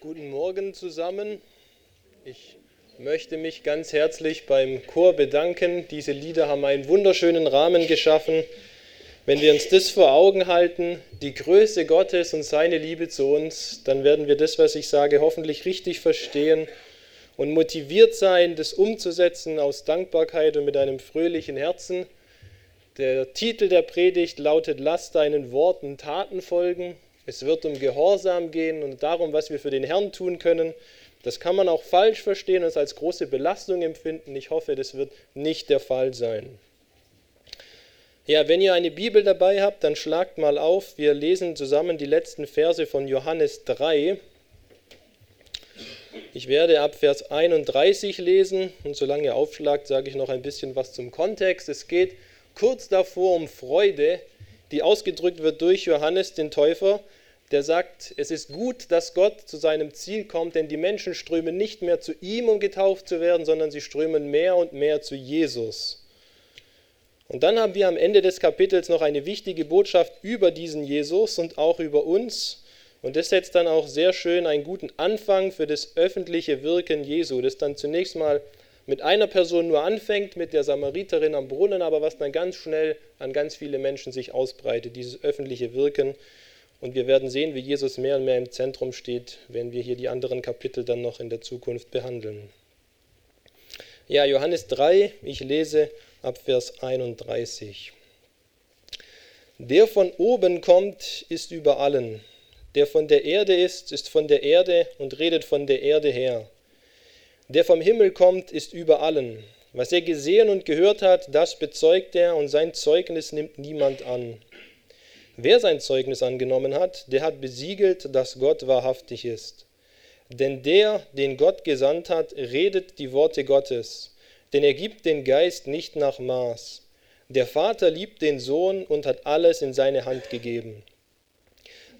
Guten Morgen zusammen. Ich möchte mich ganz herzlich beim Chor bedanken. Diese Lieder haben einen wunderschönen Rahmen geschaffen. Wenn wir uns das vor Augen halten, die Größe Gottes und seine Liebe zu uns, dann werden wir das, was ich sage, hoffentlich richtig verstehen und motiviert sein, das umzusetzen aus Dankbarkeit und mit einem fröhlichen Herzen. Der Titel der Predigt lautet Lass deinen Worten Taten folgen. Es wird um Gehorsam gehen und darum, was wir für den Herrn tun können. Das kann man auch falsch verstehen und als große Belastung empfinden. Ich hoffe, das wird nicht der Fall sein. Ja, wenn ihr eine Bibel dabei habt, dann schlagt mal auf. Wir lesen zusammen die letzten Verse von Johannes 3. Ich werde ab Vers 31 lesen und solange ihr aufschlagt, sage ich noch ein bisschen was zum Kontext. Es geht kurz davor um Freude, die ausgedrückt wird durch Johannes den Täufer, der sagt, es ist gut, dass Gott zu seinem Ziel kommt, denn die Menschen strömen nicht mehr zu ihm, um getauft zu werden, sondern sie strömen mehr und mehr zu Jesus. Und dann haben wir am Ende des Kapitels noch eine wichtige Botschaft über diesen Jesus und auch über uns. Und das setzt dann auch sehr schön einen guten Anfang für das öffentliche Wirken Jesu, das dann zunächst mal mit einer Person nur anfängt, mit der Samariterin am Brunnen, aber was dann ganz schnell an ganz viele Menschen sich ausbreitet, dieses öffentliche Wirken. Und wir werden sehen, wie Jesus mehr und mehr im Zentrum steht, wenn wir hier die anderen Kapitel dann noch in der Zukunft behandeln. Ja, Johannes 3, ich lese ab Vers 31. Der von oben kommt, ist über allen. Der von der Erde ist, ist von der Erde und redet von der Erde her. Der vom Himmel kommt, ist über allen. Was er gesehen und gehört hat, das bezeugt er, und sein Zeugnis nimmt niemand an. Wer sein Zeugnis angenommen hat, der hat besiegelt, dass Gott wahrhaftig ist. Denn der, den Gott gesandt hat, redet die Worte Gottes, denn er gibt den Geist nicht nach Maß. Der Vater liebt den Sohn und hat alles in seine Hand gegeben.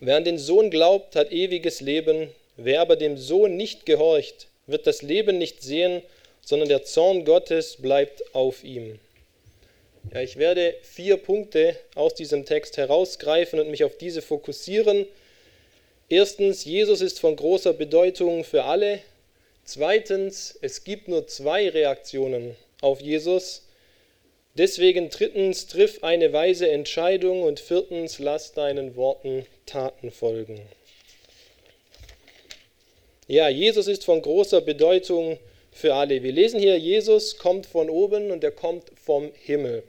Wer an den Sohn glaubt, hat ewiges Leben, wer aber dem Sohn nicht gehorcht, wird das Leben nicht sehen, sondern der Zorn Gottes bleibt auf ihm. Ja, ich werde vier Punkte aus diesem Text herausgreifen und mich auf diese fokussieren. Erstens, Jesus ist von großer Bedeutung für alle. Zweitens, es gibt nur zwei Reaktionen auf Jesus. Deswegen drittens, triff eine weise Entscheidung und viertens, lass deinen Worten Taten folgen. Ja, Jesus ist von großer Bedeutung für alle. Wir lesen hier, Jesus kommt von oben und er kommt vom Himmel.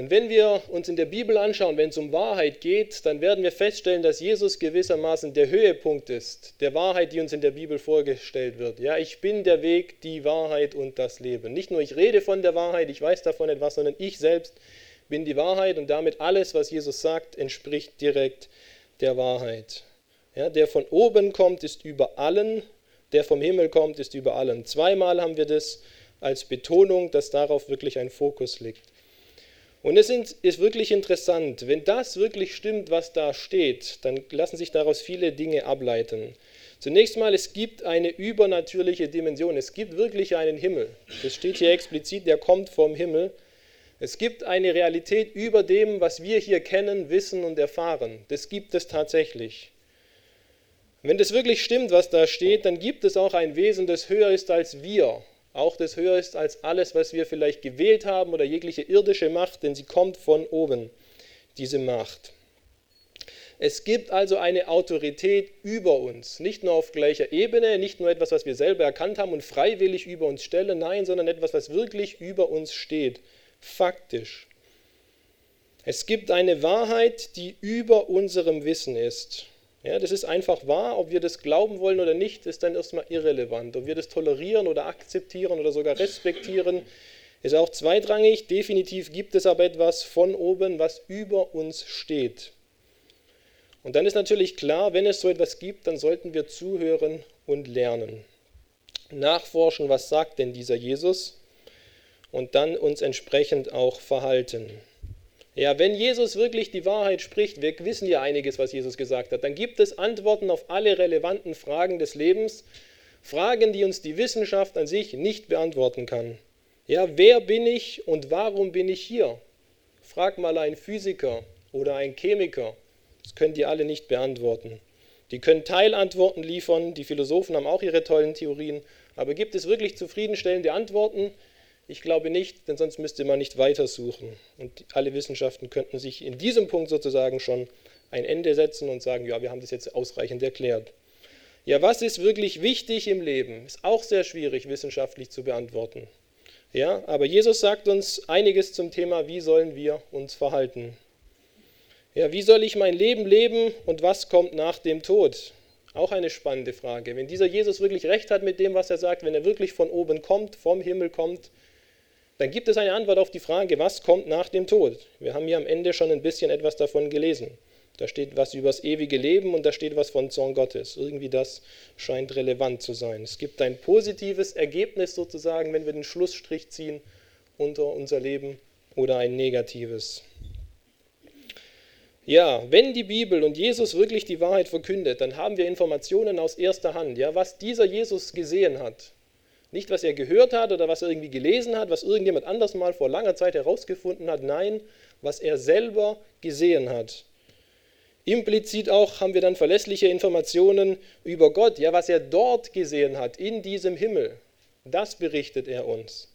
Und wenn wir uns in der Bibel anschauen, wenn es um Wahrheit geht, dann werden wir feststellen, dass Jesus gewissermaßen der Höhepunkt ist, der Wahrheit, die uns in der Bibel vorgestellt wird. Ja, ich bin der Weg, die Wahrheit und das Leben. Nicht nur ich rede von der Wahrheit, ich weiß davon etwas, sondern ich selbst bin die Wahrheit und damit alles, was Jesus sagt, entspricht direkt der Wahrheit. Ja, der von oben kommt, ist über allen, der vom Himmel kommt, ist über allen. Zweimal haben wir das als Betonung, dass darauf wirklich ein Fokus liegt. Und es ist wirklich interessant, wenn das wirklich stimmt, was da steht, dann lassen sich daraus viele Dinge ableiten. Zunächst mal, es gibt eine übernatürliche Dimension. Es gibt wirklich einen Himmel. Das steht hier explizit, der kommt vom Himmel. Es gibt eine Realität über dem, was wir hier kennen, wissen und erfahren. Das gibt es tatsächlich. Wenn das wirklich stimmt, was da steht, dann gibt es auch ein Wesen, das höher ist als wir auch das höher ist als alles, was wir vielleicht gewählt haben oder jegliche irdische Macht, denn sie kommt von oben, diese Macht. Es gibt also eine Autorität über uns, nicht nur auf gleicher Ebene, nicht nur etwas, was wir selber erkannt haben und freiwillig über uns stellen, nein, sondern etwas, was wirklich über uns steht, faktisch. Es gibt eine Wahrheit, die über unserem Wissen ist. Ja, das ist einfach wahr. Ob wir das glauben wollen oder nicht, ist dann erstmal irrelevant. Ob wir das tolerieren oder akzeptieren oder sogar respektieren, ist auch zweitrangig. Definitiv gibt es aber etwas von oben, was über uns steht. Und dann ist natürlich klar, wenn es so etwas gibt, dann sollten wir zuhören und lernen. Nachforschen, was sagt denn dieser Jesus? Und dann uns entsprechend auch verhalten. Ja, wenn Jesus wirklich die Wahrheit spricht, wir wissen ja einiges, was Jesus gesagt hat, dann gibt es Antworten auf alle relevanten Fragen des Lebens, Fragen, die uns die Wissenschaft an sich nicht beantworten kann. Ja, wer bin ich und warum bin ich hier? Frag mal einen Physiker oder einen Chemiker. Das können die alle nicht beantworten. Die können Teilantworten liefern, die Philosophen haben auch ihre tollen Theorien, aber gibt es wirklich zufriedenstellende Antworten? Ich glaube nicht, denn sonst müsste man nicht weitersuchen. Und alle Wissenschaften könnten sich in diesem Punkt sozusagen schon ein Ende setzen und sagen, ja, wir haben das jetzt ausreichend erklärt. Ja, was ist wirklich wichtig im Leben? Ist auch sehr schwierig wissenschaftlich zu beantworten. Ja, aber Jesus sagt uns einiges zum Thema, wie sollen wir uns verhalten. Ja, wie soll ich mein Leben leben und was kommt nach dem Tod? Auch eine spannende Frage. Wenn dieser Jesus wirklich recht hat mit dem, was er sagt, wenn er wirklich von oben kommt, vom Himmel kommt, dann gibt es eine Antwort auf die Frage, was kommt nach dem Tod? Wir haben hier am Ende schon ein bisschen etwas davon gelesen. Da steht was über das ewige Leben und da steht was von Zorn Gottes. Irgendwie das scheint relevant zu sein. Es gibt ein positives Ergebnis sozusagen, wenn wir den Schlussstrich ziehen unter unser Leben oder ein negatives. Ja, wenn die Bibel und Jesus wirklich die Wahrheit verkündet, dann haben wir Informationen aus erster Hand, ja, was dieser Jesus gesehen hat. Nicht, was er gehört hat oder was er irgendwie gelesen hat, was irgendjemand anders mal vor langer Zeit herausgefunden hat, nein, was er selber gesehen hat. Implizit auch haben wir dann verlässliche Informationen über Gott, ja, was er dort gesehen hat, in diesem Himmel. Das berichtet er uns.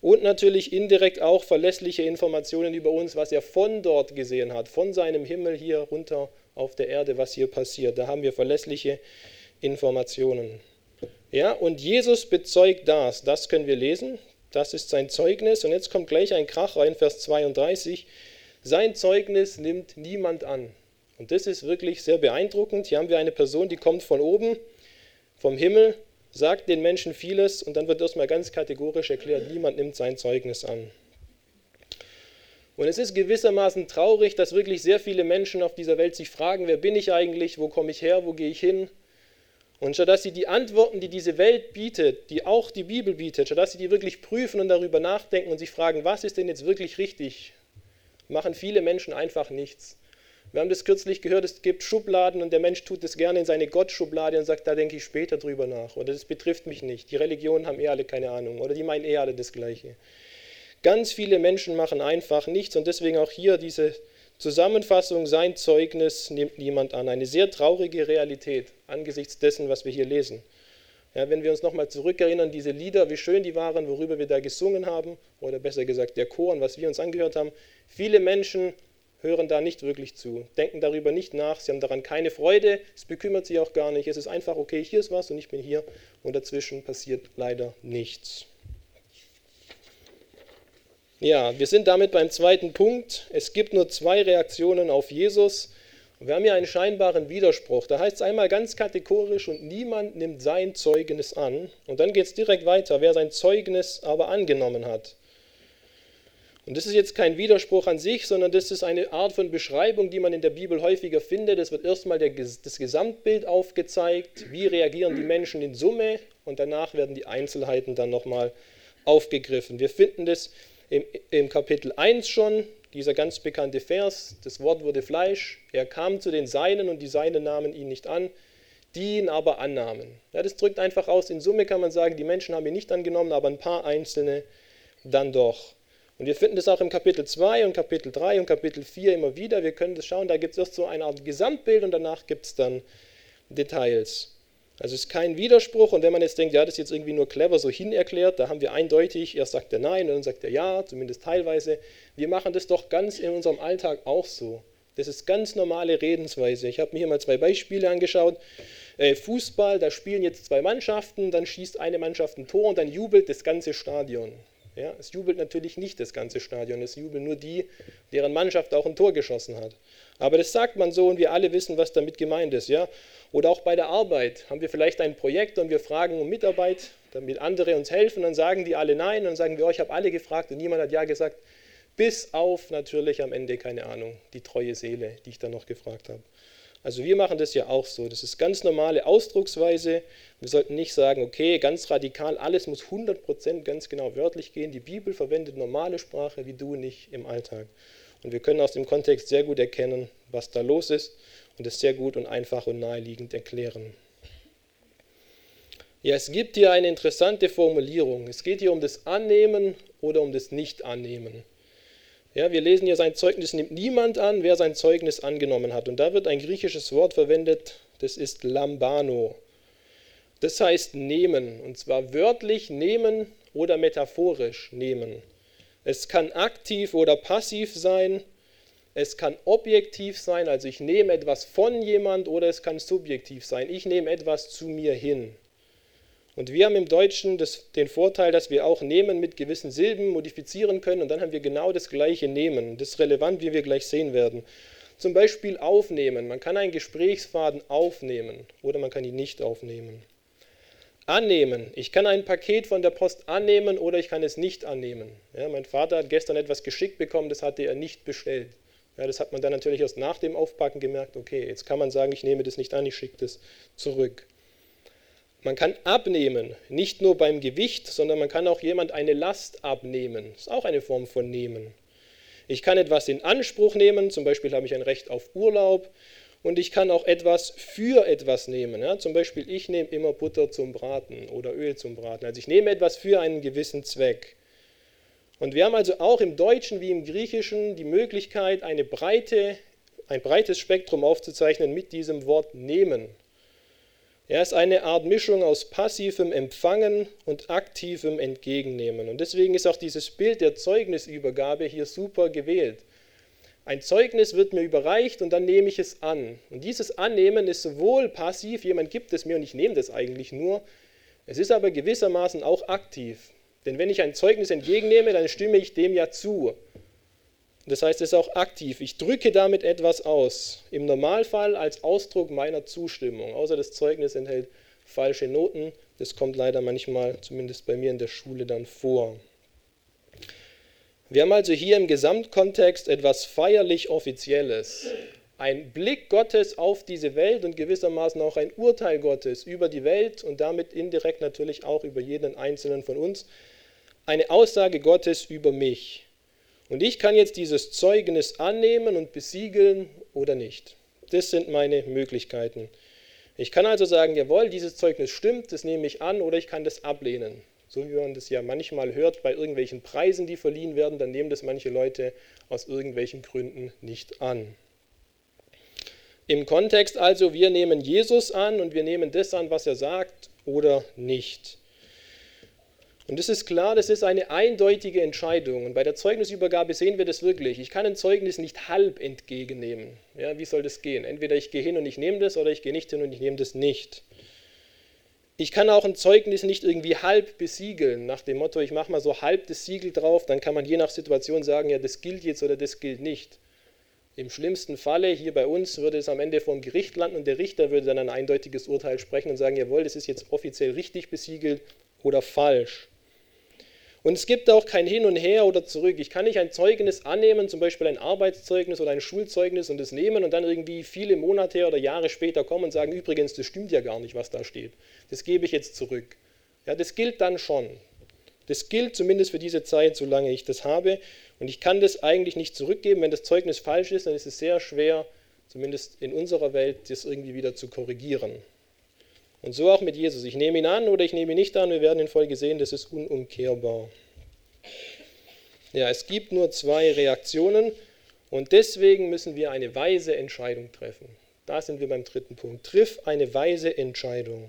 Und natürlich indirekt auch verlässliche Informationen über uns, was er von dort gesehen hat, von seinem Himmel hier runter auf der Erde, was hier passiert. Da haben wir verlässliche Informationen. Ja, und Jesus bezeugt das, das können wir lesen, das ist sein Zeugnis. Und jetzt kommt gleich ein Krach rein, Vers 32. Sein Zeugnis nimmt niemand an. Und das ist wirklich sehr beeindruckend. Hier haben wir eine Person, die kommt von oben, vom Himmel, sagt den Menschen vieles und dann wird erstmal ganz kategorisch erklärt, niemand nimmt sein Zeugnis an. Und es ist gewissermaßen traurig, dass wirklich sehr viele Menschen auf dieser Welt sich fragen, wer bin ich eigentlich, wo komme ich her, wo gehe ich hin, und statt dass sie die Antworten, die diese Welt bietet, die auch die Bibel bietet, statt dass sie die wirklich prüfen und darüber nachdenken und sich fragen, was ist denn jetzt wirklich richtig, machen viele Menschen einfach nichts. Wir haben das kürzlich gehört, es gibt Schubladen und der Mensch tut das gerne in seine Gottschublade und sagt, da denke ich später drüber nach. Oder das betrifft mich nicht. Die Religionen haben eh alle keine Ahnung. Oder die meinen eh alle das Gleiche. Ganz viele Menschen machen einfach nichts und deswegen auch hier diese Zusammenfassung, sein Zeugnis nimmt niemand an. Eine sehr traurige Realität angesichts dessen, was wir hier lesen. Ja, wenn wir uns nochmal zurückerinnern, diese Lieder, wie schön die waren, worüber wir da gesungen haben, oder besser gesagt der Chor und was wir uns angehört haben, viele Menschen hören da nicht wirklich zu, denken darüber nicht nach, sie haben daran keine Freude, es bekümmert sie auch gar nicht, es ist einfach, okay, hier ist was und ich bin hier und dazwischen passiert leider nichts. Ja, wir sind damit beim zweiten Punkt. Es gibt nur zwei Reaktionen auf Jesus. Wir haben hier einen scheinbaren Widerspruch. Da heißt es einmal ganz kategorisch, und niemand nimmt sein Zeugnis an. Und dann geht es direkt weiter, wer sein Zeugnis aber angenommen hat. Und das ist jetzt kein Widerspruch an sich, sondern das ist eine Art von Beschreibung, die man in der Bibel häufiger findet. Es wird erstmal das Gesamtbild aufgezeigt, wie reagieren die Menschen in Summe und danach werden die Einzelheiten dann nochmal aufgegriffen. Wir finden das im, im Kapitel 1 schon, dieser ganz bekannte Vers, das Wort wurde Fleisch, er kam zu den Seinen und die Seinen nahmen ihn nicht an, die ihn aber annahmen. Ja, das drückt einfach aus, in Summe kann man sagen, die Menschen haben ihn nicht angenommen, aber ein paar Einzelne dann doch. Und wir finden das auch im Kapitel 2 und Kapitel 3 und Kapitel 4 immer wieder. Wir können das schauen, da gibt es erst so eine Art Gesamtbild und danach gibt es dann Details. Also es ist kein Widerspruch und wenn man jetzt denkt, ja, das ist jetzt irgendwie nur clever so hinerklärt, da haben wir eindeutig, erst sagt er nein und dann sagt er ja, zumindest teilweise. Wir machen das doch ganz in unserem Alltag auch so. Das ist ganz normale Redensweise. Ich habe mir hier mal zwei Beispiele angeschaut. Äh, Fußball, da spielen jetzt zwei Mannschaften, dann schießt eine Mannschaft ein Tor und dann jubelt das ganze Stadion. Ja, es jubelt natürlich nicht das ganze Stadion, es jubeln nur die, deren Mannschaft auch ein Tor geschossen hat. Aber das sagt man so und wir alle wissen, was damit gemeint ist. Ja? Oder auch bei der Arbeit haben wir vielleicht ein Projekt und wir fragen um Mitarbeit, damit andere uns helfen, dann sagen die alle nein dann sagen wir, oh, ich habe alle gefragt und niemand hat ja gesagt, bis auf natürlich am Ende, keine Ahnung, die treue Seele, die ich dann noch gefragt habe. Also wir machen das ja auch so. Das ist ganz normale Ausdrucksweise. Wir sollten nicht sagen, okay, ganz radikal, alles muss 100% ganz genau wörtlich gehen. Die Bibel verwendet normale Sprache wie du nicht im Alltag. Und wir können aus dem Kontext sehr gut erkennen, was da los ist und es sehr gut und einfach und naheliegend erklären. Ja, es gibt hier eine interessante Formulierung. Es geht hier um das Annehmen oder um das Nicht-Annehmen. Ja, wir lesen hier, sein Zeugnis nimmt niemand an, wer sein Zeugnis angenommen hat. Und da wird ein griechisches Wort verwendet, Das ist Lambano. Das heißt nehmen, und zwar wörtlich nehmen oder metaphorisch nehmen. Es kann aktiv oder passiv sein. Es kann objektiv sein, also ich nehme etwas von jemand, oder es kann subjektiv sein. Ich nehme etwas zu mir hin. Und wir haben im Deutschen das, den Vorteil, dass wir auch nehmen mit gewissen Silben modifizieren können und dann haben wir genau das gleiche nehmen. Das ist relevant, wie wir gleich sehen werden. Zum Beispiel aufnehmen. Man kann einen Gesprächsfaden aufnehmen oder man kann ihn nicht aufnehmen. Annehmen. Ich kann ein Paket von der Post annehmen oder ich kann es nicht annehmen. Ja, mein Vater hat gestern etwas geschickt bekommen, das hatte er nicht bestellt. Ja, das hat man dann natürlich erst nach dem Aufpacken gemerkt, okay, jetzt kann man sagen, ich nehme das nicht an, ich schicke das zurück. Man kann abnehmen, nicht nur beim Gewicht, sondern man kann auch jemand eine Last abnehmen. Das ist auch eine Form von nehmen. Ich kann etwas in Anspruch nehmen, zum Beispiel habe ich ein Recht auf Urlaub und ich kann auch etwas für etwas nehmen. Ja, zum Beispiel, ich nehme immer Butter zum Braten oder Öl zum Braten. Also ich nehme etwas für einen gewissen Zweck. Und wir haben also auch im Deutschen wie im Griechischen die Möglichkeit, eine breite, ein breites Spektrum aufzuzeichnen mit diesem Wort nehmen. Er ist eine Art Mischung aus passivem Empfangen und aktivem Entgegennehmen. Und deswegen ist auch dieses Bild der Zeugnisübergabe hier super gewählt. Ein Zeugnis wird mir überreicht und dann nehme ich es an. Und dieses Annehmen ist sowohl passiv, jemand gibt es mir und ich nehme das eigentlich nur, es ist aber gewissermaßen auch aktiv. Denn wenn ich ein Zeugnis entgegennehme, dann stimme ich dem ja zu. Das heißt, es ist auch aktiv. Ich drücke damit etwas aus. Im Normalfall als Ausdruck meiner Zustimmung. Außer das Zeugnis enthält falsche Noten. Das kommt leider manchmal, zumindest bei mir in der Schule, dann vor. Wir haben also hier im Gesamtkontext etwas feierlich Offizielles. Ein Blick Gottes auf diese Welt und gewissermaßen auch ein Urteil Gottes über die Welt und damit indirekt natürlich auch über jeden einzelnen von uns. Eine Aussage Gottes über mich. Und ich kann jetzt dieses Zeugnis annehmen und besiegeln oder nicht. Das sind meine Möglichkeiten. Ich kann also sagen, jawohl, dieses Zeugnis stimmt, das nehme ich an, oder ich kann das ablehnen. So wie man das ja manchmal hört bei irgendwelchen Preisen, die verliehen werden, dann nehmen das manche Leute aus irgendwelchen Gründen nicht an. Im Kontext also, wir nehmen Jesus an und wir nehmen das an, was er sagt oder nicht. Und es ist klar, das ist eine eindeutige Entscheidung. Und bei der Zeugnisübergabe sehen wir das wirklich. Ich kann ein Zeugnis nicht halb entgegennehmen. Ja, wie soll das gehen? Entweder ich gehe hin und ich nehme das oder ich gehe nicht hin und ich nehme das nicht. Ich kann auch ein Zeugnis nicht irgendwie halb besiegeln, nach dem Motto, ich mache mal so halb das Siegel drauf, dann kann man je nach Situation sagen, ja, das gilt jetzt oder das gilt nicht. Im schlimmsten Falle, hier bei uns, würde es am Ende vor dem Gericht landen und der Richter würde dann ein eindeutiges Urteil sprechen und sagen, jawohl, das ist jetzt offiziell richtig besiegelt oder falsch. Und es gibt auch kein Hin und Her oder zurück. Ich kann nicht ein Zeugnis annehmen, zum Beispiel ein Arbeitszeugnis oder ein Schulzeugnis und es nehmen und dann irgendwie viele Monate oder Jahre später kommen und sagen, übrigens, das stimmt ja gar nicht, was da steht. Das gebe ich jetzt zurück. Ja, das gilt dann schon. Das gilt zumindest für diese Zeit, solange ich das habe. Und ich kann das eigentlich nicht zurückgeben. Wenn das Zeugnis falsch ist, dann ist es sehr schwer, zumindest in unserer Welt, das irgendwie wieder zu korrigieren. Und so auch mit Jesus. Ich nehme ihn an oder ich nehme ihn nicht an. Wir werden in Folge sehen, das ist unumkehrbar. Ja, es gibt nur zwei Reaktionen und deswegen müssen wir eine weise Entscheidung treffen. Da sind wir beim dritten Punkt. Triff eine weise Entscheidung.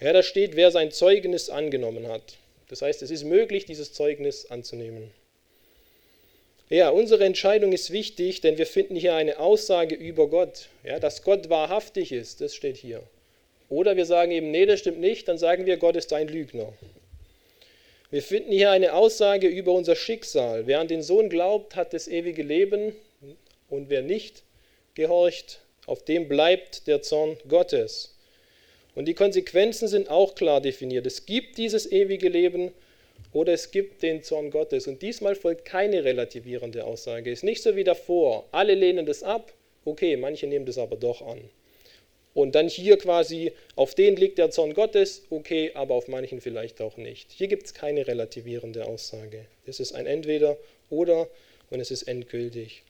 Ja, da steht, wer sein Zeugnis angenommen hat. Das heißt, es ist möglich, dieses Zeugnis anzunehmen. Ja, unsere Entscheidung ist wichtig, denn wir finden hier eine Aussage über Gott. Ja, dass Gott wahrhaftig ist, das steht hier. Oder wir sagen eben, nee, das stimmt nicht, dann sagen wir, Gott ist ein Lügner. Wir finden hier eine Aussage über unser Schicksal. Wer an den Sohn glaubt, hat das ewige Leben und wer nicht gehorcht, auf dem bleibt der Zorn Gottes. Und die Konsequenzen sind auch klar definiert. Es gibt dieses ewige Leben oder es gibt den Zorn Gottes. Und diesmal folgt keine relativierende Aussage. Es ist nicht so wie davor. Alle lehnen das ab. Okay, manche nehmen das aber doch an. Und dann hier quasi, auf den liegt der Zorn Gottes, okay, aber auf manchen vielleicht auch nicht. Hier gibt es keine relativierende Aussage. Das ist ein Entweder oder und es ist endgültig.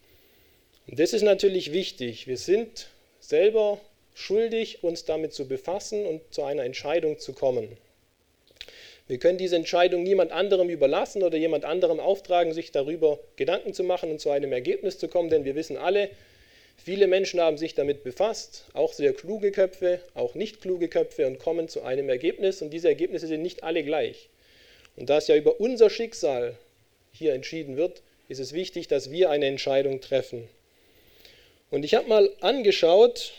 Und das ist natürlich wichtig. Wir sind selber schuldig, uns damit zu befassen und zu einer Entscheidung zu kommen. Wir können diese Entscheidung niemand anderem überlassen oder jemand anderem auftragen, sich darüber Gedanken zu machen und zu einem Ergebnis zu kommen, denn wir wissen alle, Viele Menschen haben sich damit befasst, auch sehr kluge Köpfe, auch nicht kluge Köpfe und kommen zu einem Ergebnis. Und diese Ergebnisse sind nicht alle gleich. Und da es ja über unser Schicksal hier entschieden wird, ist es wichtig, dass wir eine Entscheidung treffen. Und ich habe mal angeschaut,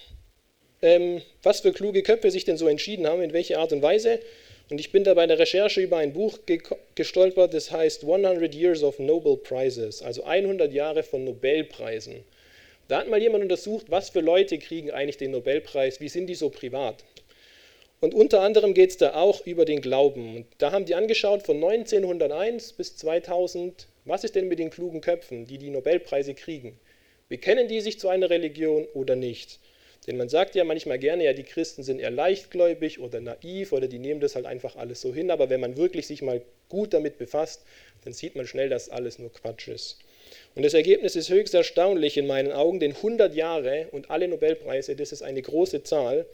ähm, was für kluge Köpfe sich denn so entschieden haben, in welcher Art und Weise. Und ich bin da bei der Recherche über ein Buch gestolpert, das heißt 100 Years of Nobel Prizes, also 100 Jahre von Nobelpreisen. Da hat mal jemand untersucht, was für Leute kriegen eigentlich den Nobelpreis, wie sind die so privat. Und unter anderem geht es da auch über den Glauben. Und da haben die angeschaut von 1901 bis 2000, was ist denn mit den klugen Köpfen, die die Nobelpreise kriegen? Bekennen die sich zu einer Religion oder nicht? Denn man sagt ja manchmal gerne, ja, die Christen sind eher leichtgläubig oder naiv oder die nehmen das halt einfach alles so hin. Aber wenn man wirklich sich mal gut damit befasst, dann sieht man schnell, dass alles nur Quatsch ist. Und das Ergebnis ist höchst erstaunlich in meinen Augen, denn 100 Jahre und alle Nobelpreise, das ist eine große Zahl.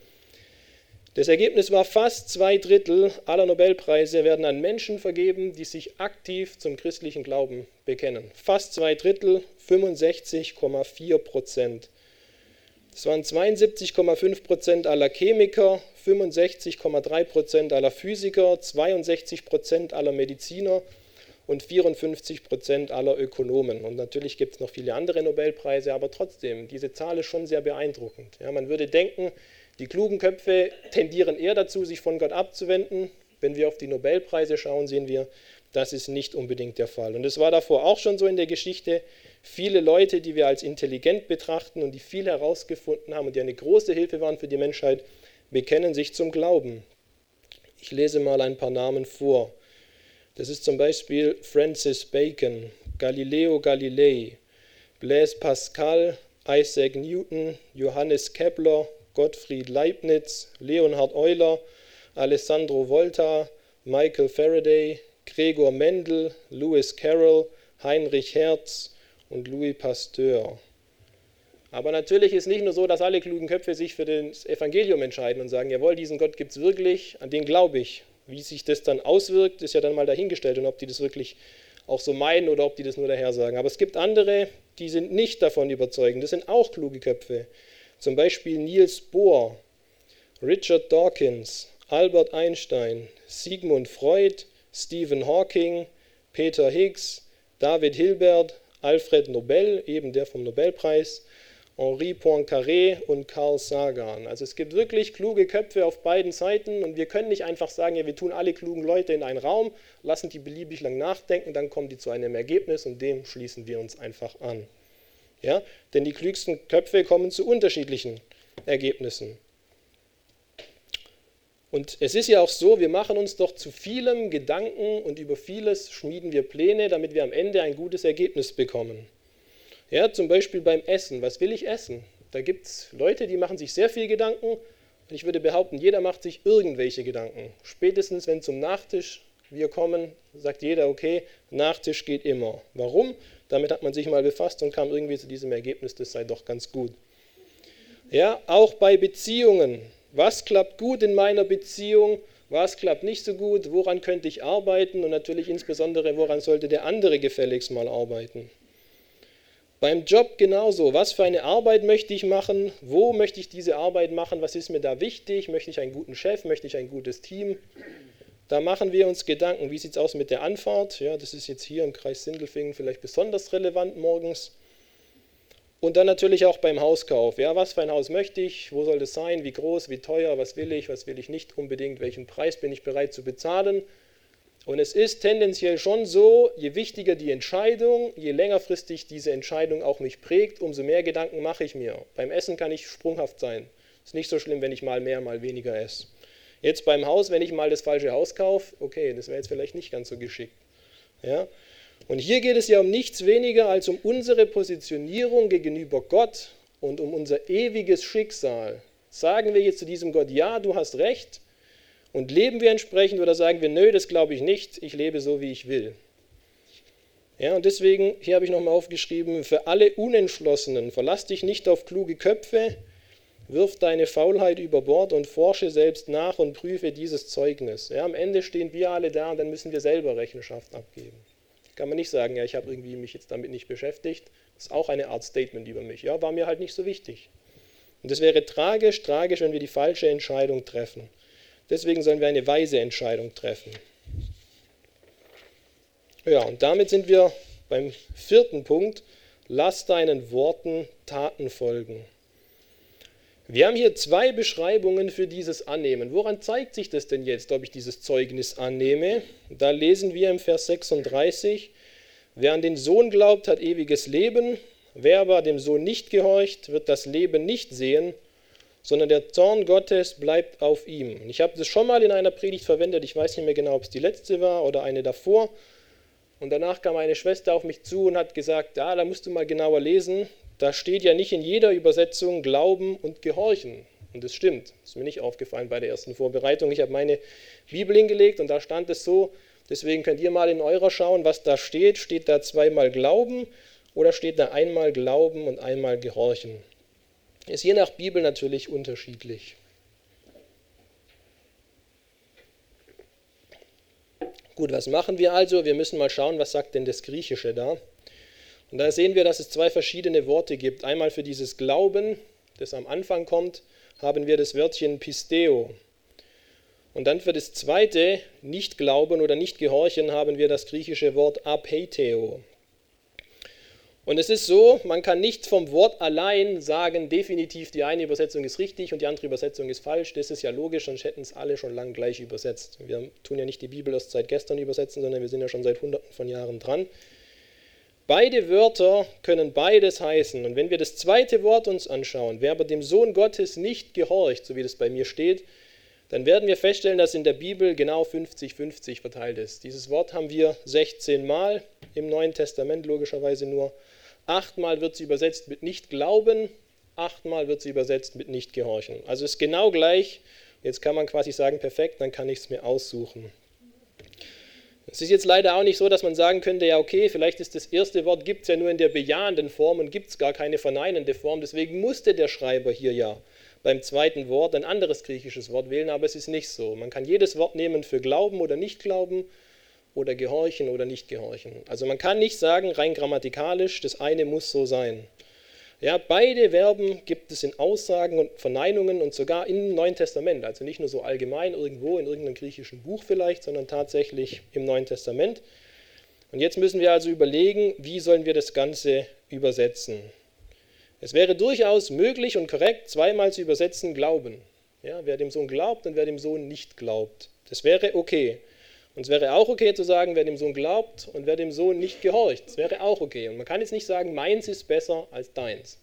Das Ergebnis war, fast zwei Drittel aller Nobelpreise werden an Menschen vergeben, die sich aktiv zum christlichen Glauben bekennen. Fast zwei Drittel, 65,4 Prozent. Es waren 72,5 Prozent aller Chemiker, 65,3 Prozent aller Physiker, 62 Prozent aller Mediziner und 54 Prozent aller Ökonomen. Und natürlich gibt es noch viele andere Nobelpreise, aber trotzdem, diese Zahl ist schon sehr beeindruckend. Ja, man würde denken, die klugen Köpfe tendieren eher dazu, sich von Gott abzuwenden. Wenn wir auf die Nobelpreise schauen, sehen wir, das ist nicht unbedingt der Fall. Und es war davor auch schon so in der Geschichte. Viele Leute, die wir als intelligent betrachten und die viel herausgefunden haben und die eine große Hilfe waren für die Menschheit, bekennen sich zum Glauben. Ich lese mal ein paar Namen vor. Das ist zum Beispiel Francis Bacon, Galileo Galilei, Blaise Pascal, Isaac Newton, Johannes Kepler, Gottfried Leibniz, Leonhard Euler, Alessandro Volta, Michael Faraday, Gregor Mendel, Lewis Carroll, Heinrich Hertz und Louis Pasteur. Aber natürlich ist nicht nur so, dass alle klugen Köpfe sich für das Evangelium entscheiden und sagen, jawohl, diesen Gott gibt es wirklich, an den glaube ich. Wie sich das dann auswirkt, ist ja dann mal dahingestellt und ob die das wirklich auch so meinen oder ob die das nur daher sagen. Aber es gibt andere, die sind nicht davon überzeugt. Das sind auch kluge Köpfe. Zum Beispiel Niels Bohr, Richard Dawkins, Albert Einstein, Sigmund Freud, Stephen Hawking, Peter Higgs, David Hilbert, Alfred Nobel, eben der vom Nobelpreis, Henri Poincaré und Carl Sagan. Also es gibt wirklich kluge Köpfe auf beiden Seiten und wir können nicht einfach sagen, ja, wir tun alle klugen Leute in einen Raum, lassen die beliebig lang nachdenken, dann kommen die zu einem Ergebnis und dem schließen wir uns einfach an. Ja? Denn die klügsten Köpfe kommen zu unterschiedlichen Ergebnissen. Und es ist ja auch so, wir machen uns doch zu vielem Gedanken und über vieles schmieden wir Pläne, damit wir am Ende ein gutes Ergebnis bekommen. Ja, zum Beispiel beim Essen. Was will ich essen? Da gibt es Leute, die machen sich sehr viel Gedanken. Ich würde behaupten, jeder macht sich irgendwelche Gedanken. Spätestens, wenn zum Nachtisch wir kommen, sagt jeder, okay, Nachtisch geht immer. Warum? Damit hat man sich mal befasst und kam irgendwie zu diesem Ergebnis, das sei doch ganz gut. Ja, auch bei Beziehungen. Was klappt gut in meiner Beziehung? Was klappt nicht so gut? Woran könnte ich arbeiten? Und natürlich insbesondere, woran sollte der andere gefälligst mal arbeiten? Beim Job genauso. Was für eine Arbeit möchte ich machen? Wo möchte ich diese Arbeit machen? Was ist mir da wichtig? Möchte ich einen guten Chef? Möchte ich ein gutes Team? Da machen wir uns Gedanken, wie sieht es aus mit der Anfahrt? Ja, das ist jetzt hier im Kreis Sindelfingen vielleicht besonders relevant morgens. Und dann natürlich auch beim Hauskauf. Ja, was für ein Haus möchte ich? Wo soll das sein? Wie groß? Wie teuer? Was will ich? Was will ich nicht unbedingt? Welchen Preis bin ich bereit zu bezahlen? Und es ist tendenziell schon so, je wichtiger die Entscheidung, je längerfristig diese Entscheidung auch mich prägt, umso mehr Gedanken mache ich mir. Beim Essen kann ich sprunghaft sein. Ist nicht so schlimm, wenn ich mal mehr, mal weniger esse. Jetzt beim Haus, wenn ich mal das falsche Haus kaufe, okay, das wäre jetzt vielleicht nicht ganz so geschickt. Ja? Und hier geht es ja um nichts weniger als um unsere Positionierung gegenüber Gott und um unser ewiges Schicksal. Sagen wir jetzt zu diesem Gott, ja, du hast recht, und leben wir entsprechend oder sagen wir, nö, das glaube ich nicht, ich lebe so, wie ich will. Ja, und deswegen, hier habe ich nochmal aufgeschrieben, für alle Unentschlossenen, verlass dich nicht auf kluge Köpfe, Wirf deine Faulheit über Bord und forsche selbst nach und prüfe dieses Zeugnis. Ja, am Ende stehen wir alle da und dann müssen wir selber Rechenschaft abgeben. kann man nicht sagen, ja, ich habe irgendwie mich jetzt damit nicht beschäftigt. Das ist auch eine Art Statement über mich. Ja, war mir halt nicht so wichtig. Und es wäre tragisch, tragisch, wenn wir die falsche Entscheidung treffen. Deswegen sollen wir eine weise Entscheidung treffen. Ja, und damit sind wir beim vierten Punkt. Lass deinen Worten Taten folgen. Wir haben hier zwei Beschreibungen für dieses Annehmen. Woran zeigt sich das denn jetzt, ob ich dieses Zeugnis annehme? Da lesen wir im Vers 36, wer an den Sohn glaubt, hat ewiges Leben, wer aber dem Sohn nicht gehorcht, wird das Leben nicht sehen, sondern der Zorn Gottes bleibt auf ihm. Ich habe das schon mal in einer Predigt verwendet, ich weiß nicht mehr genau, ob es die letzte war oder eine davor. Und danach kam eine Schwester auf mich zu und hat gesagt, ah, da musst du mal genauer lesen. Da steht ja nicht in jeder Übersetzung Glauben und Gehorchen. Und das stimmt. Das ist mir nicht aufgefallen bei der ersten Vorbereitung. Ich habe meine Bibel hingelegt und da stand es so. Deswegen könnt ihr mal in eurer schauen, was da steht. Steht da zweimal Glauben oder steht da einmal Glauben und einmal Gehorchen? Ist je nach Bibel natürlich unterschiedlich. Gut, was machen wir also? Wir müssen mal schauen, was sagt denn das Griechische da? Und da sehen wir, dass es zwei verschiedene Worte gibt. Einmal für dieses Glauben, das am Anfang kommt, haben wir das Wörtchen Pisteo. Und dann für das zweite, nicht glauben oder nicht gehorchen, haben wir das griechische Wort apeiteo. Und es ist so, man kann nicht vom Wort allein sagen, definitiv die eine Übersetzung ist richtig und die andere Übersetzung ist falsch. Das ist ja logisch, sonst hätten es alle schon lang gleich übersetzt. Wir tun ja nicht die Bibel erst seit gestern übersetzen, sondern wir sind ja schon seit hunderten von Jahren dran. Beide Wörter können beides heißen. Und wenn wir das zweite Wort uns anschauen, wer aber dem Sohn Gottes nicht gehorcht, so wie das bei mir steht, dann werden wir feststellen, dass in der Bibel genau 50-50 verteilt ist. Dieses Wort haben wir 16 Mal im Neuen Testament, logischerweise nur. Achtmal wird sie übersetzt mit nicht glauben, achtmal wird sie übersetzt mit nicht gehorchen. Also ist genau gleich. Jetzt kann man quasi sagen, perfekt, dann kann ich es mir aussuchen. Es ist jetzt leider auch nicht so, dass man sagen könnte, ja okay, vielleicht ist das erste Wort, gibt es ja nur in der bejahenden Form und gibt es gar keine verneinende Form. Deswegen musste der Schreiber hier ja beim zweiten Wort ein anderes griechisches Wort wählen, aber es ist nicht so. Man kann jedes Wort nehmen für Glauben oder nicht Glauben oder gehorchen oder nicht gehorchen. Also man kann nicht sagen, rein grammatikalisch, das eine muss so sein. Ja, beide Verben gibt es in Aussagen und Verneinungen und sogar im Neuen Testament. Also nicht nur so allgemein irgendwo in irgendeinem griechischen Buch vielleicht, sondern tatsächlich im Neuen Testament. Und jetzt müssen wir also überlegen, wie sollen wir das Ganze übersetzen. Es wäre durchaus möglich und korrekt, zweimal zu übersetzen Glauben. Ja, wer dem Sohn glaubt und wer dem Sohn nicht glaubt. Das wäre okay. Und es wäre auch okay zu sagen, wer dem Sohn glaubt und wer dem Sohn nicht gehorcht. Das wäre auch okay. Und man kann jetzt nicht sagen, meins ist besser als deins.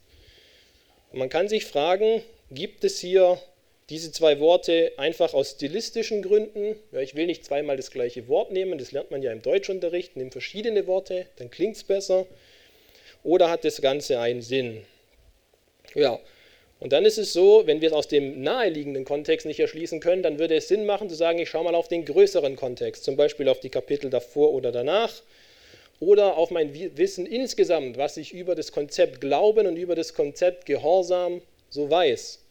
Und man kann sich fragen, gibt es hier diese zwei Worte einfach aus stilistischen Gründen? Ja, ich will nicht zweimal das gleiche Wort nehmen, das lernt man ja im Deutschunterricht, nimm verschiedene Worte, dann klingt es besser. Oder hat das Ganze einen Sinn? Ja, und dann ist es so, wenn wir es aus dem naheliegenden Kontext nicht erschließen können, dann würde es Sinn machen zu sagen, ich schaue mal auf den größeren Kontext, zum Beispiel auf die Kapitel davor oder danach oder auf mein Wissen insgesamt, was ich über das Konzept Glauben und über das Konzept Gehorsam so weiß.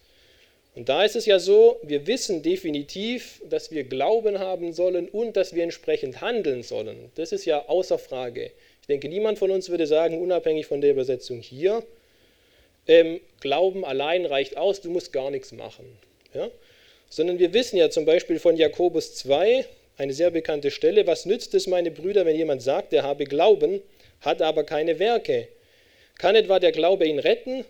Und da ist es ja so, wir wissen definitiv, dass wir Glauben haben sollen und dass wir entsprechend handeln sollen. Das ist ja außer Frage. Ich denke, niemand von uns würde sagen, unabhängig von der Übersetzung hier, ähm, Glauben allein reicht aus, du musst gar nichts machen. Ja? Sondern wir wissen ja zum Beispiel von Jakobus 2, eine sehr bekannte Stelle, was nützt es, meine Brüder, wenn jemand sagt, er habe Glauben, hat aber keine Werke? Kann etwa der Glaube ihn retten?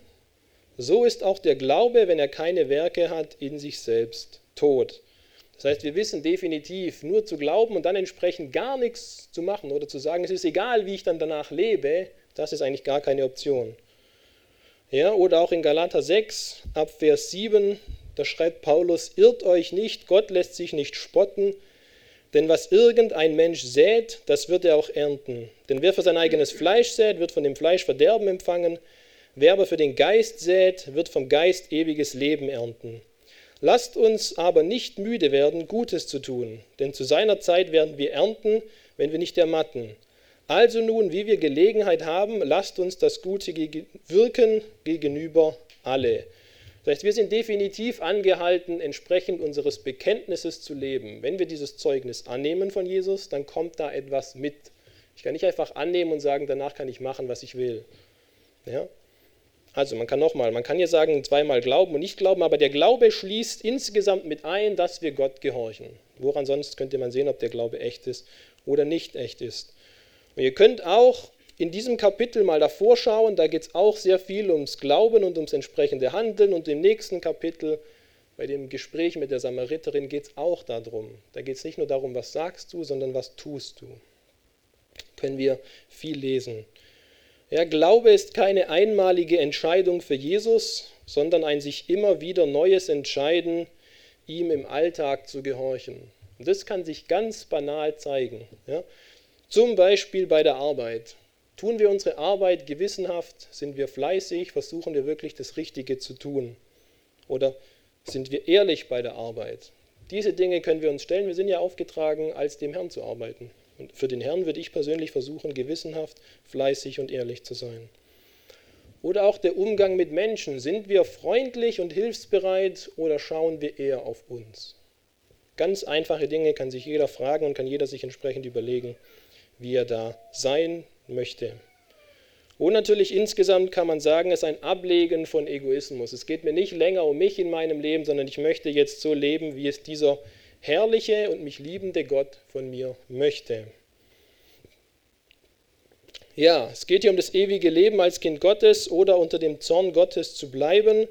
So ist auch der Glaube, wenn er keine Werke hat, in sich selbst tot. Das heißt, wir wissen definitiv, nur zu glauben und dann entsprechend gar nichts zu machen oder zu sagen, es ist egal, wie ich dann danach lebe, das ist eigentlich gar keine Option. Ja, oder auch in Galater 6, ab Vers 7, da schreibt Paulus, irrt euch nicht, Gott lässt sich nicht spotten, denn was irgendein Mensch sät, das wird er auch ernten. Denn wer für sein eigenes Fleisch sät, wird von dem Fleisch Verderben empfangen, wer aber für den Geist sät, wird vom Geist ewiges Leben ernten. Lasst uns aber nicht müde werden, Gutes zu tun, denn zu seiner Zeit werden wir ernten, wenn wir nicht ermatten. Also nun, wie wir Gelegenheit haben, lasst uns das Gute wirken gegenüber alle. Das heißt, wir sind definitiv angehalten, entsprechend unseres Bekenntnisses zu leben. Wenn wir dieses Zeugnis annehmen von Jesus, dann kommt da etwas mit. Ich kann nicht einfach annehmen und sagen, danach kann ich machen, was ich will. Ja? Also man kann nochmal, man kann hier sagen, zweimal glauben und nicht glauben, aber der Glaube schließt insgesamt mit ein, dass wir Gott gehorchen. Woran sonst könnte man sehen, ob der Glaube echt ist oder nicht echt ist. Und ihr könnt auch in diesem Kapitel mal davor schauen, da geht es auch sehr viel ums Glauben und ums entsprechende Handeln und im nächsten Kapitel, bei dem Gespräch mit der Samariterin, geht es auch darum. Da geht es nicht nur darum, was sagst du, sondern was tust du. Können wir viel lesen. Ja, Glaube ist keine einmalige Entscheidung für Jesus, sondern ein sich immer wieder neues Entscheiden, ihm im Alltag zu gehorchen. Und das kann sich ganz banal zeigen. Ja. Zum Beispiel bei der Arbeit. Tun wir unsere Arbeit gewissenhaft? Sind wir fleißig? Versuchen wir wirklich das Richtige zu tun? Oder sind wir ehrlich bei der Arbeit? Diese Dinge können wir uns stellen. Wir sind ja aufgetragen, als dem Herrn zu arbeiten. Und für den Herrn würde ich persönlich versuchen, gewissenhaft, fleißig und ehrlich zu sein. Oder auch der Umgang mit Menschen. Sind wir freundlich und hilfsbereit oder schauen wir eher auf uns? Ganz einfache Dinge kann sich jeder fragen und kann jeder sich entsprechend überlegen, wie er da sein möchte. Und natürlich insgesamt kann man sagen, es ist ein Ablegen von Egoismus. Es geht mir nicht länger um mich in meinem Leben, sondern ich möchte jetzt so leben, wie es dieser herrliche und mich liebende Gott von mir möchte. Ja, es geht hier um das ewige Leben als Kind Gottes oder unter dem Zorn Gottes zu bleiben.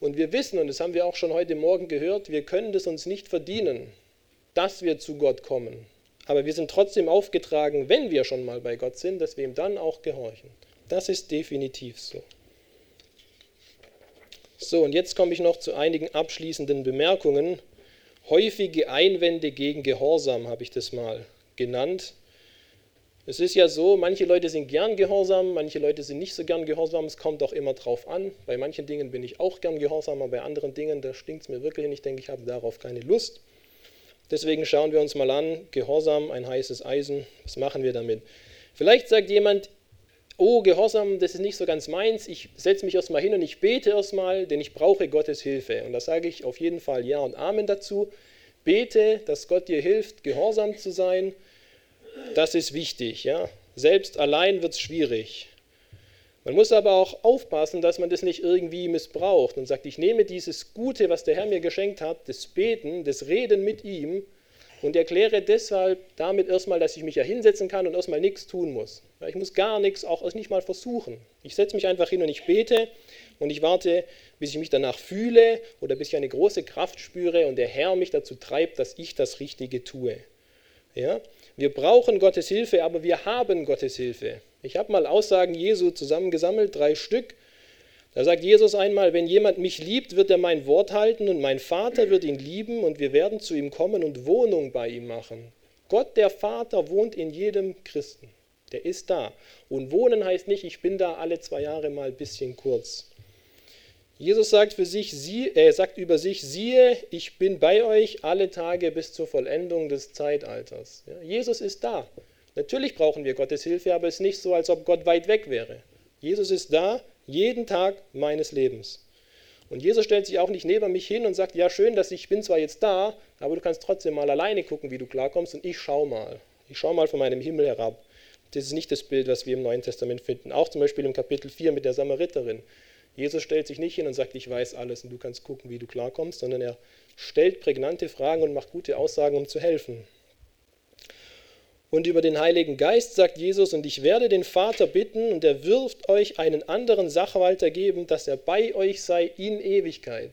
Und wir wissen, und das haben wir auch schon heute Morgen gehört, wir können das uns nicht verdienen, dass wir zu Gott kommen. Aber wir sind trotzdem aufgetragen, wenn wir schon mal bei Gott sind, dass wir ihm dann auch gehorchen. Das ist definitiv so. So, und jetzt komme ich noch zu einigen abschließenden Bemerkungen. Häufige Einwände gegen Gehorsam habe ich das mal genannt. Es ist ja so, manche Leute sind gern gehorsam, manche Leute sind nicht so gern gehorsam. Es kommt auch immer drauf an. Bei manchen Dingen bin ich auch gern gehorsam, aber bei anderen Dingen, da stinkt es mir wirklich nicht. Ich denke, ich habe darauf keine Lust. Deswegen schauen wir uns mal an, Gehorsam, ein heißes Eisen, was machen wir damit? Vielleicht sagt jemand, oh, Gehorsam, das ist nicht so ganz meins, ich setze mich erstmal hin und ich bete erstmal, denn ich brauche Gottes Hilfe. Und da sage ich auf jeden Fall Ja und Amen dazu. Bete, dass Gott dir hilft, gehorsam zu sein. Das ist wichtig. Ja? Selbst allein wird es schwierig. Man muss aber auch aufpassen, dass man das nicht irgendwie missbraucht und sagt, ich nehme dieses Gute, was der Herr mir geschenkt hat, das Beten, das Reden mit ihm und erkläre deshalb damit erstmal, dass ich mich ja hinsetzen kann und erstmal nichts tun muss. Ich muss gar nichts, auch nicht mal versuchen. Ich setze mich einfach hin und ich bete und ich warte, bis ich mich danach fühle oder bis ich eine große Kraft spüre und der Herr mich dazu treibt, dass ich das Richtige tue. Ja? Wir brauchen Gottes Hilfe, aber wir haben Gottes Hilfe. Ich habe mal Aussagen Jesu zusammengesammelt, drei Stück. Da sagt Jesus einmal, wenn jemand mich liebt, wird er mein Wort halten und mein Vater wird ihn lieben und wir werden zu ihm kommen und Wohnung bei ihm machen. Gott der Vater wohnt in jedem Christen. Der ist da. Und wohnen heißt nicht, ich bin da alle zwei Jahre mal ein bisschen kurz. Jesus sagt für sich, sie, er sagt über sich, siehe, ich bin bei euch alle Tage bis zur Vollendung des Zeitalters. Ja, Jesus ist da. Natürlich brauchen wir Gottes Hilfe, aber es ist nicht so, als ob Gott weit weg wäre. Jesus ist da, jeden Tag meines Lebens. Und Jesus stellt sich auch nicht neben mich hin und sagt, ja schön, dass ich bin zwar jetzt da, aber du kannst trotzdem mal alleine gucken, wie du klarkommst und ich schau mal. Ich schau mal von meinem Himmel herab. Das ist nicht das Bild, was wir im Neuen Testament finden. Auch zum Beispiel im Kapitel 4 mit der Samariterin. Jesus stellt sich nicht hin und sagt, ich weiß alles und du kannst gucken, wie du klarkommst, sondern er stellt prägnante Fragen und macht gute Aussagen, um zu helfen. Und über den Heiligen Geist sagt Jesus, und ich werde den Vater bitten, und er wirft euch einen anderen Sachwalter geben, dass er bei euch sei in Ewigkeit.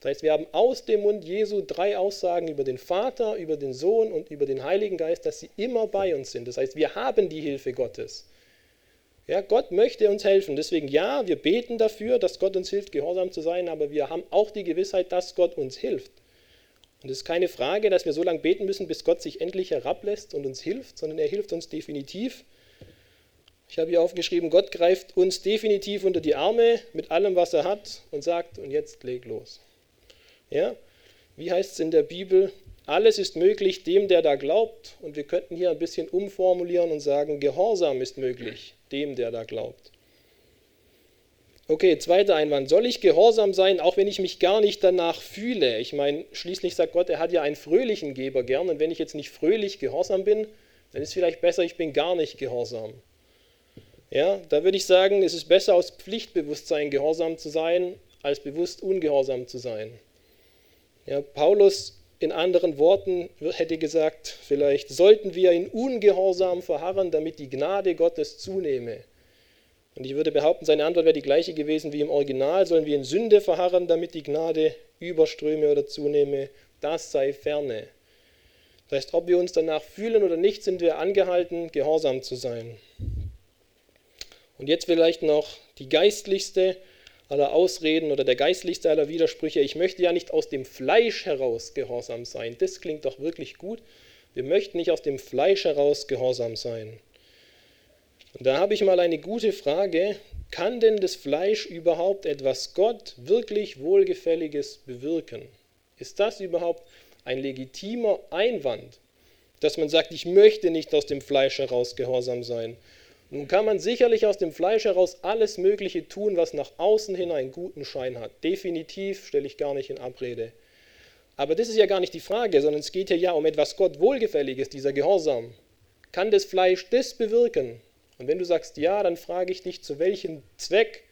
Das heißt, wir haben aus dem Mund Jesu drei Aussagen über den Vater, über den Sohn und über den Heiligen Geist, dass sie immer bei uns sind. Das heißt, wir haben die Hilfe Gottes. Ja, Gott möchte uns helfen. Deswegen ja, wir beten dafür, dass Gott uns hilft, gehorsam zu sein, aber wir haben auch die Gewissheit, dass Gott uns hilft. Und es ist keine Frage, dass wir so lange beten müssen, bis Gott sich endlich herablässt und uns hilft, sondern er hilft uns definitiv. Ich habe hier aufgeschrieben, Gott greift uns definitiv unter die Arme mit allem, was er hat und sagt, und jetzt leg los. Ja? Wie heißt es in der Bibel? Alles ist möglich dem, der da glaubt. Und wir könnten hier ein bisschen umformulieren und sagen, Gehorsam ist möglich dem, der da glaubt. Okay, zweiter Einwand. Soll ich gehorsam sein, auch wenn ich mich gar nicht danach fühle? Ich meine, schließlich sagt Gott, er hat ja einen fröhlichen Geber gern. Und wenn ich jetzt nicht fröhlich gehorsam bin, dann ist es vielleicht besser, ich bin gar nicht gehorsam. Ja, da würde ich sagen, es ist besser aus Pflichtbewusstsein gehorsam zu sein, als bewusst ungehorsam zu sein. Ja, Paulus in anderen Worten hätte gesagt, vielleicht sollten wir in Ungehorsam verharren, damit die Gnade Gottes zunehme. Und ich würde behaupten, seine Antwort wäre die gleiche gewesen wie im Original. Sollen wir in Sünde verharren, damit die Gnade überströme oder zunehme? Das sei ferne. Das heißt, ob wir uns danach fühlen oder nicht, sind wir angehalten, gehorsam zu sein. Und jetzt vielleicht noch die geistlichste aller Ausreden oder der geistlichste aller Widersprüche. Ich möchte ja nicht aus dem Fleisch heraus gehorsam sein. Das klingt doch wirklich gut. Wir möchten nicht aus dem Fleisch heraus gehorsam sein. Und da habe ich mal eine gute Frage. Kann denn das Fleisch überhaupt etwas Gott wirklich Wohlgefälliges bewirken? Ist das überhaupt ein legitimer Einwand, dass man sagt, ich möchte nicht aus dem Fleisch heraus gehorsam sein? Nun kann man sicherlich aus dem Fleisch heraus alles Mögliche tun, was nach außen hin einen guten Schein hat. Definitiv stelle ich gar nicht in Abrede. Aber das ist ja gar nicht die Frage, sondern es geht hier ja um etwas Gott Wohlgefälliges, dieser Gehorsam. Kann das Fleisch das bewirken? Und wenn du sagst ja, dann frage ich dich, zu welchem Zweck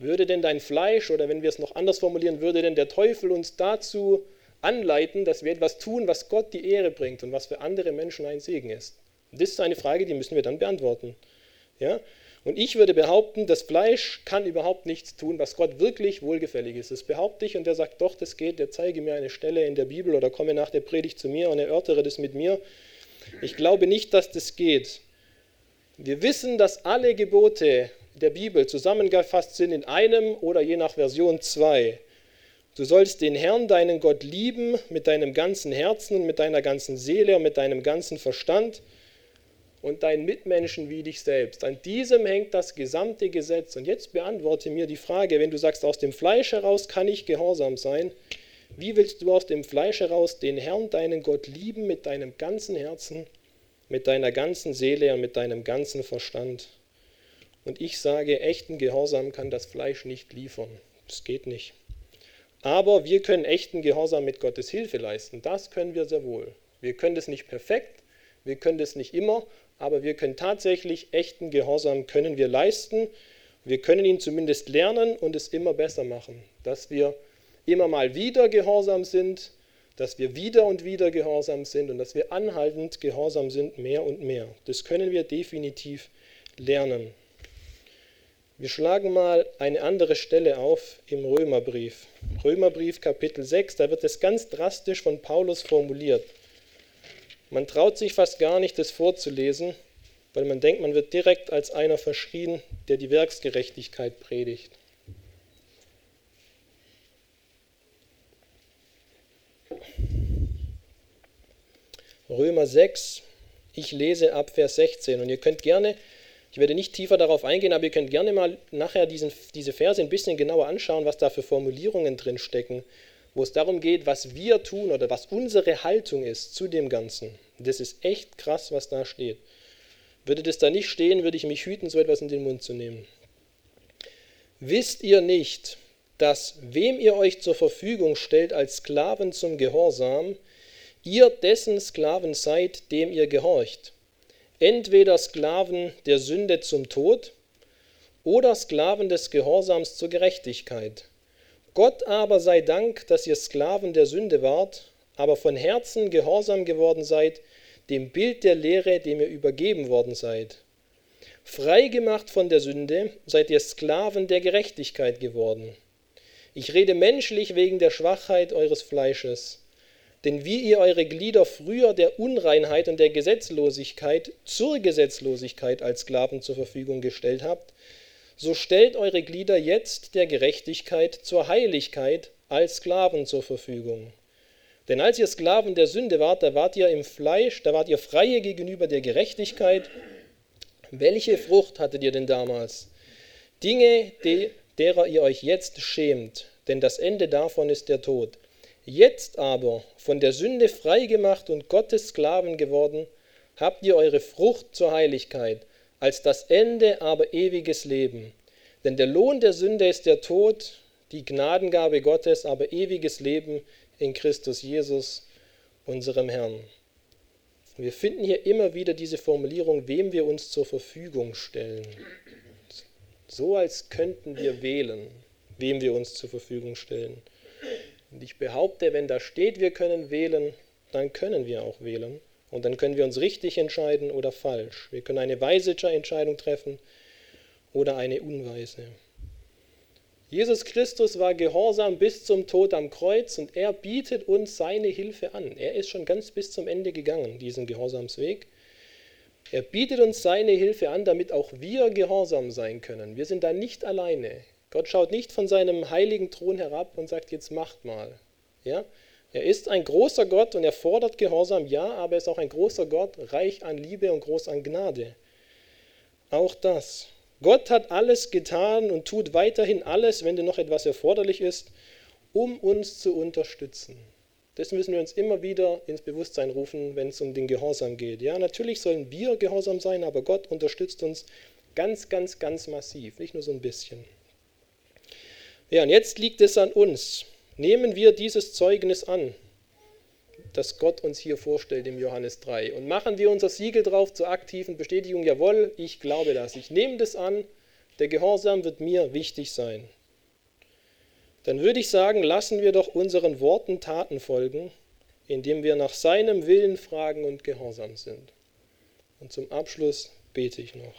würde denn dein Fleisch, oder wenn wir es noch anders formulieren, würde denn der Teufel uns dazu anleiten, dass wir etwas tun, was Gott die Ehre bringt und was für andere Menschen ein Segen ist? Und das ist eine Frage, die müssen wir dann beantworten. Ja? Und ich würde behaupten, das Fleisch kann überhaupt nichts tun, was Gott wirklich wohlgefällig ist. Das behaupte ich und der sagt, doch, das geht, der zeige mir eine Stelle in der Bibel oder komme nach der Predigt zu mir und erörtere das mit mir. Ich glaube nicht, dass das geht. Wir wissen, dass alle Gebote der Bibel zusammengefasst sind in einem oder je nach Version zwei. Du sollst den Herrn, deinen Gott, lieben mit deinem ganzen Herzen und mit deiner ganzen Seele und mit deinem ganzen Verstand und deinen Mitmenschen wie dich selbst. An diesem hängt das gesamte Gesetz. Und jetzt beantworte mir die Frage, wenn du sagst, aus dem Fleisch heraus kann ich gehorsam sein, wie willst du aus dem Fleisch heraus den Herrn, deinen Gott, lieben mit deinem ganzen Herzen, mit deiner ganzen Seele und mit deinem ganzen Verstand? Und ich sage, echten Gehorsam kann das Fleisch nicht liefern. Das geht nicht. Aber wir können echten Gehorsam mit Gottes Hilfe leisten. Das können wir sehr wohl. Wir können das nicht perfekt, wir können das nicht immer, aber wir können tatsächlich echten Gehorsam können wir leisten. Wir können ihn zumindest lernen und es immer besser machen, dass wir immer mal wieder gehorsam sind, dass wir wieder und wieder gehorsam sind und dass wir anhaltend gehorsam sind, mehr und mehr. Das können wir definitiv lernen. Wir schlagen mal eine andere Stelle auf im Römerbrief. Römerbrief Kapitel 6, da wird es ganz drastisch von Paulus formuliert. Man traut sich fast gar nicht, das vorzulesen, weil man denkt, man wird direkt als einer verschrien, der die Werksgerechtigkeit predigt. Römer 6, ich lese ab Vers 16 und ihr könnt gerne, ich werde nicht tiefer darauf eingehen, aber ihr könnt gerne mal nachher diesen, diese Verse ein bisschen genauer anschauen, was da für Formulierungen drin stecken, wo es darum geht, was wir tun oder was unsere Haltung ist zu dem Ganzen. Das ist echt krass, was da steht. Würde das da nicht stehen, würde ich mich hüten, so etwas in den Mund zu nehmen. Wisst ihr nicht, dass wem ihr euch zur Verfügung stellt als Sklaven zum Gehorsam, ihr dessen Sklaven seid, dem ihr gehorcht? Entweder Sklaven der Sünde zum Tod oder Sklaven des Gehorsams zur Gerechtigkeit. Gott aber sei Dank, dass ihr Sklaven der Sünde wart, aber von Herzen gehorsam geworden seid, dem Bild der Lehre, dem ihr übergeben worden seid. Freigemacht von der Sünde seid ihr Sklaven der Gerechtigkeit geworden. Ich rede menschlich wegen der Schwachheit eures Fleisches. Denn wie ihr eure Glieder früher der Unreinheit und der Gesetzlosigkeit zur Gesetzlosigkeit als Sklaven zur Verfügung gestellt habt, so stellt eure Glieder jetzt der Gerechtigkeit zur Heiligkeit als Sklaven zur Verfügung. Denn als ihr Sklaven der Sünde wart, da wart ihr im Fleisch, da wart ihr freie gegenüber der Gerechtigkeit. Welche Frucht hattet ihr denn damals? Dinge, die, derer ihr euch jetzt schämt, denn das Ende davon ist der Tod. Jetzt aber, von der Sünde freigemacht und Gottes Sklaven geworden, habt ihr eure Frucht zur Heiligkeit, als das Ende aber ewiges Leben. Denn der Lohn der Sünde ist der Tod, die Gnadengabe Gottes aber ewiges Leben in Christus Jesus, unserem Herrn. Wir finden hier immer wieder diese Formulierung, wem wir uns zur Verfügung stellen. So als könnten wir wählen, wem wir uns zur Verfügung stellen. Und ich behaupte, wenn da steht, wir können wählen, dann können wir auch wählen. Und dann können wir uns richtig entscheiden oder falsch. Wir können eine weise Entscheidung treffen oder eine unweise. Jesus Christus war gehorsam bis zum Tod am Kreuz und er bietet uns seine Hilfe an. Er ist schon ganz bis zum Ende gegangen, diesen Gehorsamsweg. Er bietet uns seine Hilfe an, damit auch wir gehorsam sein können. Wir sind da nicht alleine. Gott schaut nicht von seinem heiligen Thron herab und sagt, jetzt macht mal. Ja? Er ist ein großer Gott und er fordert Gehorsam, ja, aber er ist auch ein großer Gott, reich an Liebe und groß an Gnade. Auch das. Gott hat alles getan und tut weiterhin alles, wenn denn noch etwas erforderlich ist, um uns zu unterstützen. Das müssen wir uns immer wieder ins Bewusstsein rufen, wenn es um den Gehorsam geht. Ja, natürlich sollen wir gehorsam sein, aber Gott unterstützt uns ganz, ganz, ganz massiv, nicht nur so ein bisschen. Ja, und jetzt liegt es an uns, Nehmen wir dieses Zeugnis an, das Gott uns hier vorstellt im Johannes 3 und machen wir unser Siegel drauf zur aktiven Bestätigung, jawohl, ich glaube das, ich nehme das an, der Gehorsam wird mir wichtig sein. Dann würde ich sagen, lassen wir doch unseren Worten Taten folgen, indem wir nach seinem Willen fragen und gehorsam sind. Und zum Abschluss bete ich noch.